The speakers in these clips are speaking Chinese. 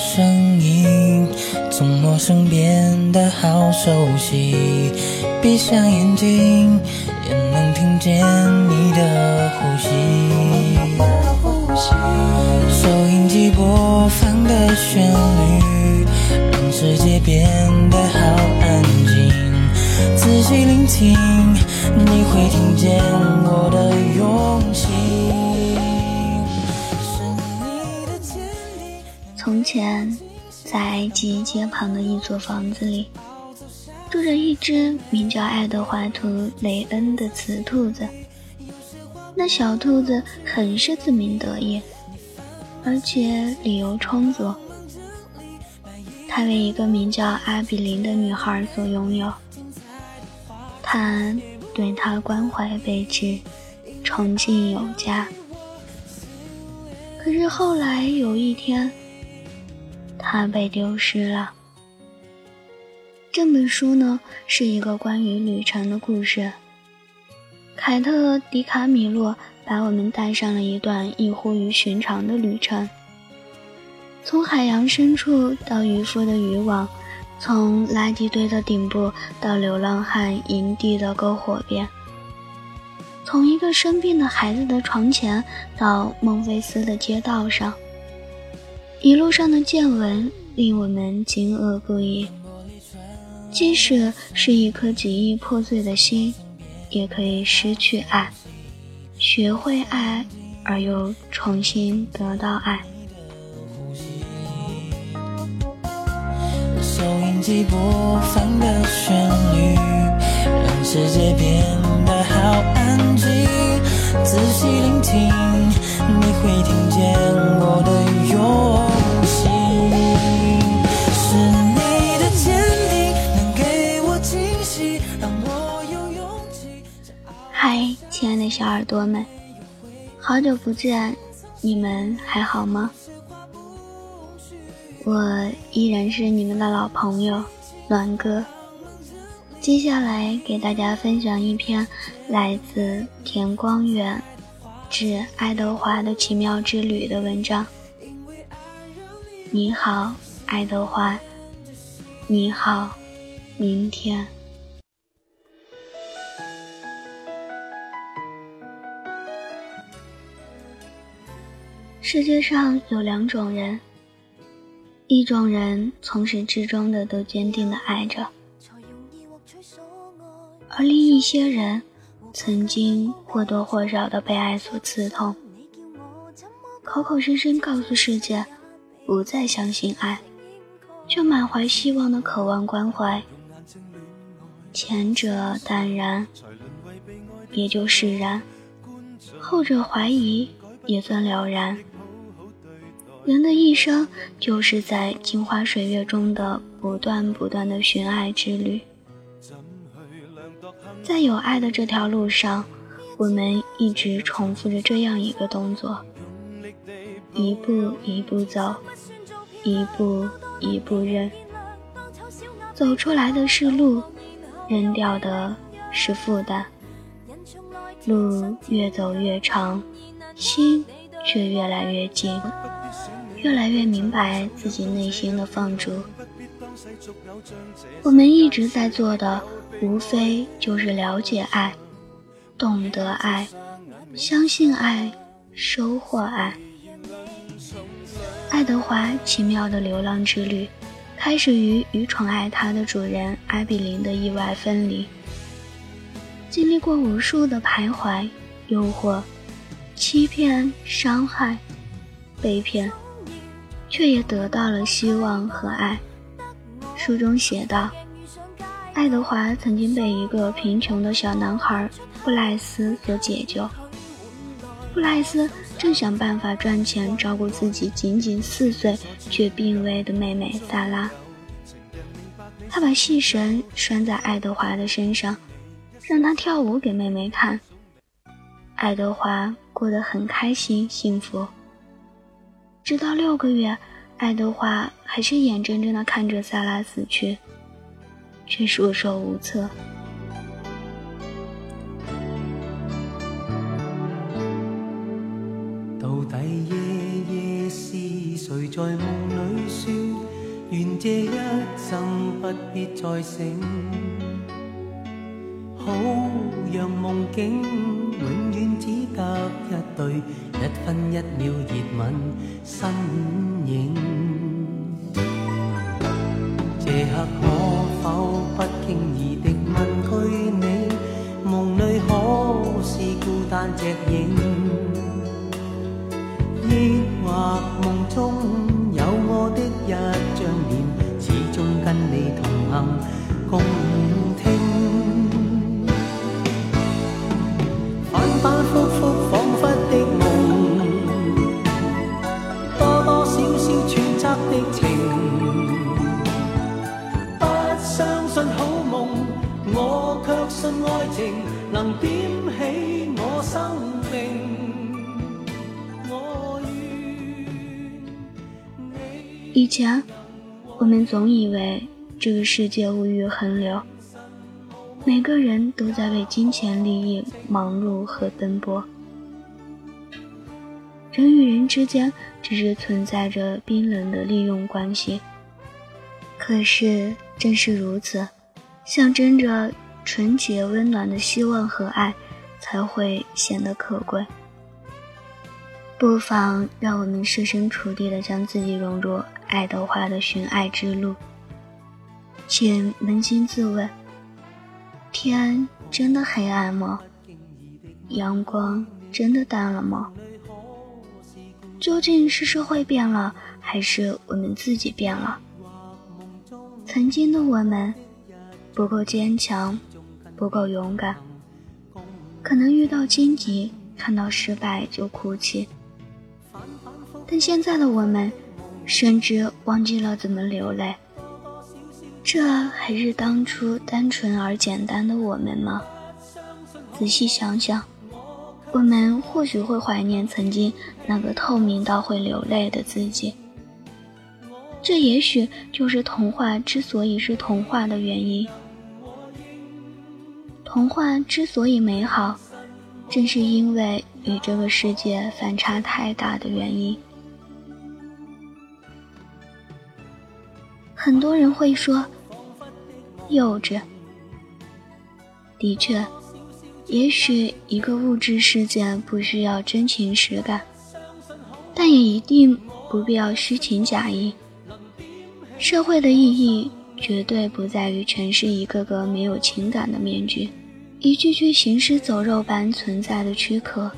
声音，从陌生变得好熟悉。闭上眼睛，也能听见你的呼吸。收音机播放的旋律，让世界变得好安静。仔细聆听，你会听见我的用心。从前，在埃及街旁的一座房子里，住着一只名叫爱德华图·雷恩的雌兔子。那小兔子很是自鸣得意，而且理由充足。它为一个名叫阿比林的女孩所拥有，他对她关怀备至，宠敬有加。可是后来有一天，他被丢失了。这本书呢，是一个关于旅程的故事。凯特·迪卡米洛把我们带上了一段异乎于寻常的旅程，从海洋深处到渔夫的渔网，从垃圾堆的顶部到流浪汉营地的篝火边，从一个生病的孩子的床前到孟菲斯的街道上。一路上的见闻令我们惊愕不已。即使是一颗极易破碎的心，也可以失去爱，学会爱，而又重新得到爱。收音机播放的旋律，让世界变得好安静。仔细聆听，你会听见我的用嗨，亲爱的小耳朵们，好久不见，你们还好吗？我依然是你们的老朋友暖哥。接下来给大家分享一篇来自田光远致爱德华的奇妙之旅的文章。你好，爱德华。你好，明天。世界上有两种人，一种人从始至终的都坚定的爱着。而另一些人，曾经或多或少的被爱所刺痛，口口声声告诉世界不再相信爱，却满怀希望的渴望关怀。前者淡然，也就释然；后者怀疑，也算了然。人的一生就是在镜花水月中的不断不断的寻爱之旅。在有爱的这条路上，我们一直重复着这样一个动作：一步一步走，一步一步认。走出来的是路，扔掉的是负担。路越走越长，心却越来越近，越来越明白自己内心的放逐。我们一直在做的，无非就是了解爱，懂得爱，相信爱，收获爱。爱德华奇妙的流浪之旅，开始于与宠爱他的主人艾比林的意外分离。经历过无数的徘徊、诱惑、欺骗、伤害、被骗，却也得到了希望和爱。书中写道：“爱德华曾经被一个贫穷的小男孩布莱斯所解救。布莱斯正想办法赚钱照顾自己仅仅四岁却病危的妹妹萨拉。他把细绳拴在爱德华的身上。”让他跳舞给妹妹看。爱德华过得很开心幸福。直到六个月，爱德华还是眼睁睁地看着萨拉死去，却束手无策。到底夜夜是谁在梦里说，愿这一生不必再醒？好让梦境永远只得一对一分一秒热吻身影。这刻可否不经意地问句你，梦里可是孤单只影，前，我们总以为这个世界物欲横流，每个人都在为金钱利益忙碌和奔波，人与人之间只是存在着冰冷的利用关系。可是，正是如此，象征着纯洁温暖的希望和爱，才会显得可贵。不妨让我们设身处地的将自己融入爱德华的寻爱之路，请扪心自问：天真的黑暗吗？阳光真的淡了吗？究竟是社会变了，还是我们自己变了？曾经的我们不够坚强，不够勇敢，可能遇到荆棘，看到失败就哭泣。但现在的我们，甚至忘记了怎么流泪。这还是当初单纯而简单的我们吗？仔细想想，我们或许会怀念曾经那个透明到会流泪的自己。这也许就是童话之所以是童话的原因。童话之所以美好，正是因为与这个世界反差太大的原因。很多人会说幼稚。的确，也许一个物质世界不需要真情实感，但也一定不必要虚情假意。社会的意义绝对不在于诠释一个个没有情感的面具，一具具行尸走肉般存在的躯壳。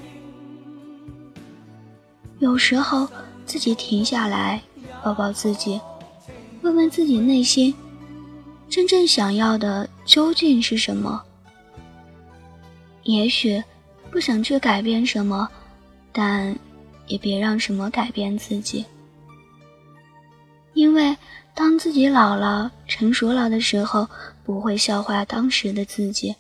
有时候，自己停下来，抱抱自己。问问自己内心，真正想要的究竟是什么？也许不想去改变什么，但也别让什么改变自己。因为当自己老了、成熟了的时候，不会笑话当时的自己。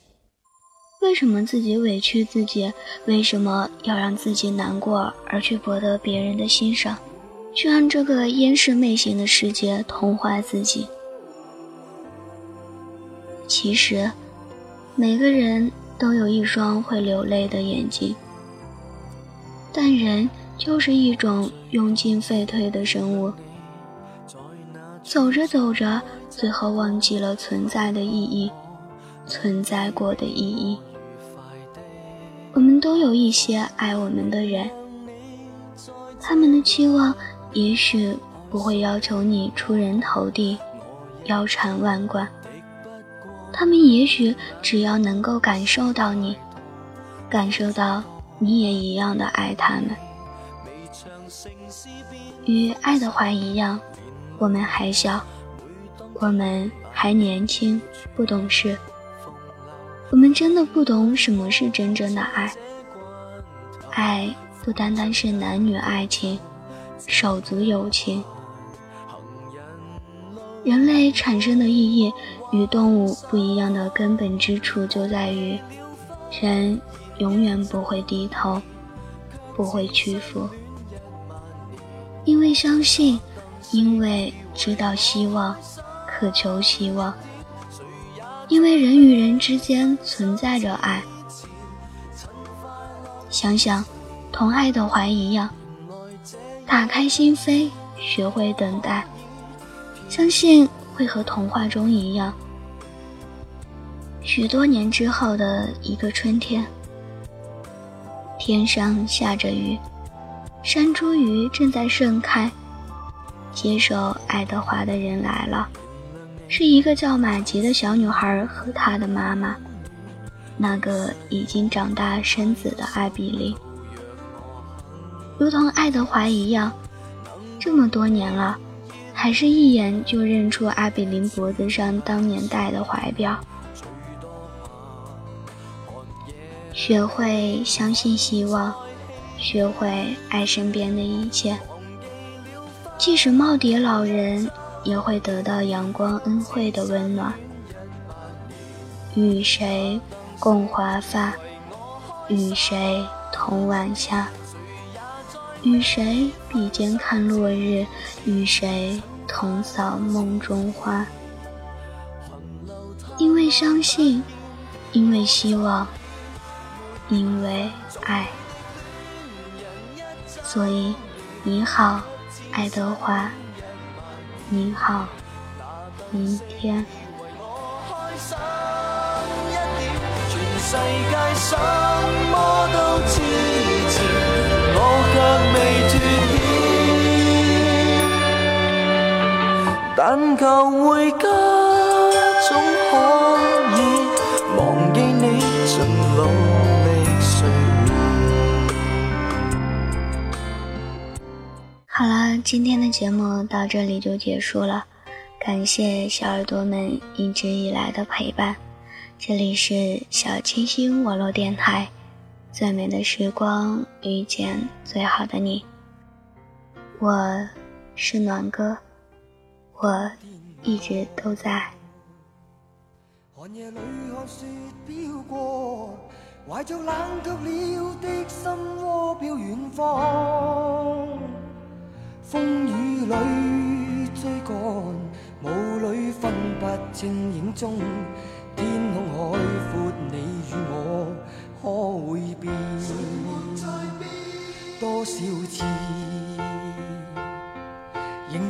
为什么自己委屈自己？为什么要让自己难过而去博得别人的欣赏？去让这个烟视媚行的世界同化自己。其实，每个人都有一双会流泪的眼睛，但人就是一种用尽废退的生物。走着走着，最后忘记了存在的意义，存在过的意义。我们都有一些爱我们的人，他们的期望也许不会要求你出人头地、腰缠万贯，他们也许只要能够感受到你，感受到你也一样的爱他们，与爱德华一样。我们还小，我们还年轻，不懂事。我们真的不懂什么是真正的爱。爱不单单是男女爱情、手足友情。人类产生的意义与动物不一样的根本之处就在于，人永远不会低头，不会屈服，因为相信。因为知道希望，渴求希望。因为人与人之间存在着爱。想想，同爱德华一样，打开心扉，学会等待，相信会和童话中一样。许多年之后的一个春天，天上下着雨，山茱萸正在盛开。接受爱德华的人来了，是一个叫玛吉的小女孩和她的妈妈，那个已经长大生子的艾比琳。如同爱德华一样，这么多年了，还是一眼就认出阿比琳脖子上当年戴的怀表。学会相信希望，学会爱身边的一切。即使耄耋老人也会得到阳光恩惠的温暖。与谁共华发？与谁同晚霞？与谁比肩看落日？与谁同扫梦中花？因为相信，因为希望，因为爱，所以你好。爱德华，你好，明天。世界什么都知但求回家，总可以忘记你。好了，今天的节目到这里就结束了，感谢小耳朵们一直以来的陪伴。这里是小清新网络电台，最美的时光遇见最好的你。我是暖哥，我一直都在。寒夜里看雪飘过，怀着冷却了的心窝飘远方。风雨里追赶，雾里分不清影踪。天空海阔，你与我可会变？多少次，迎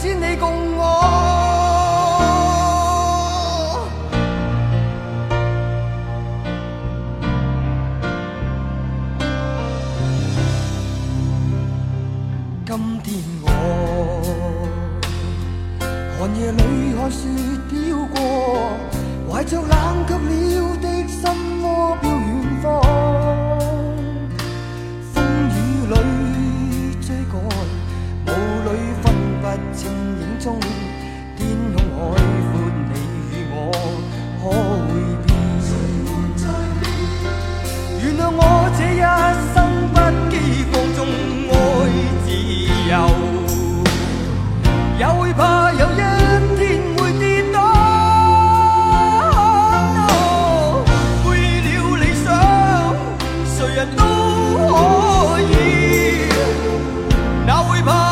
天只你共我？今天我寒夜里看雪飘过，怀着冷却了的心窝。都可以哪会怕？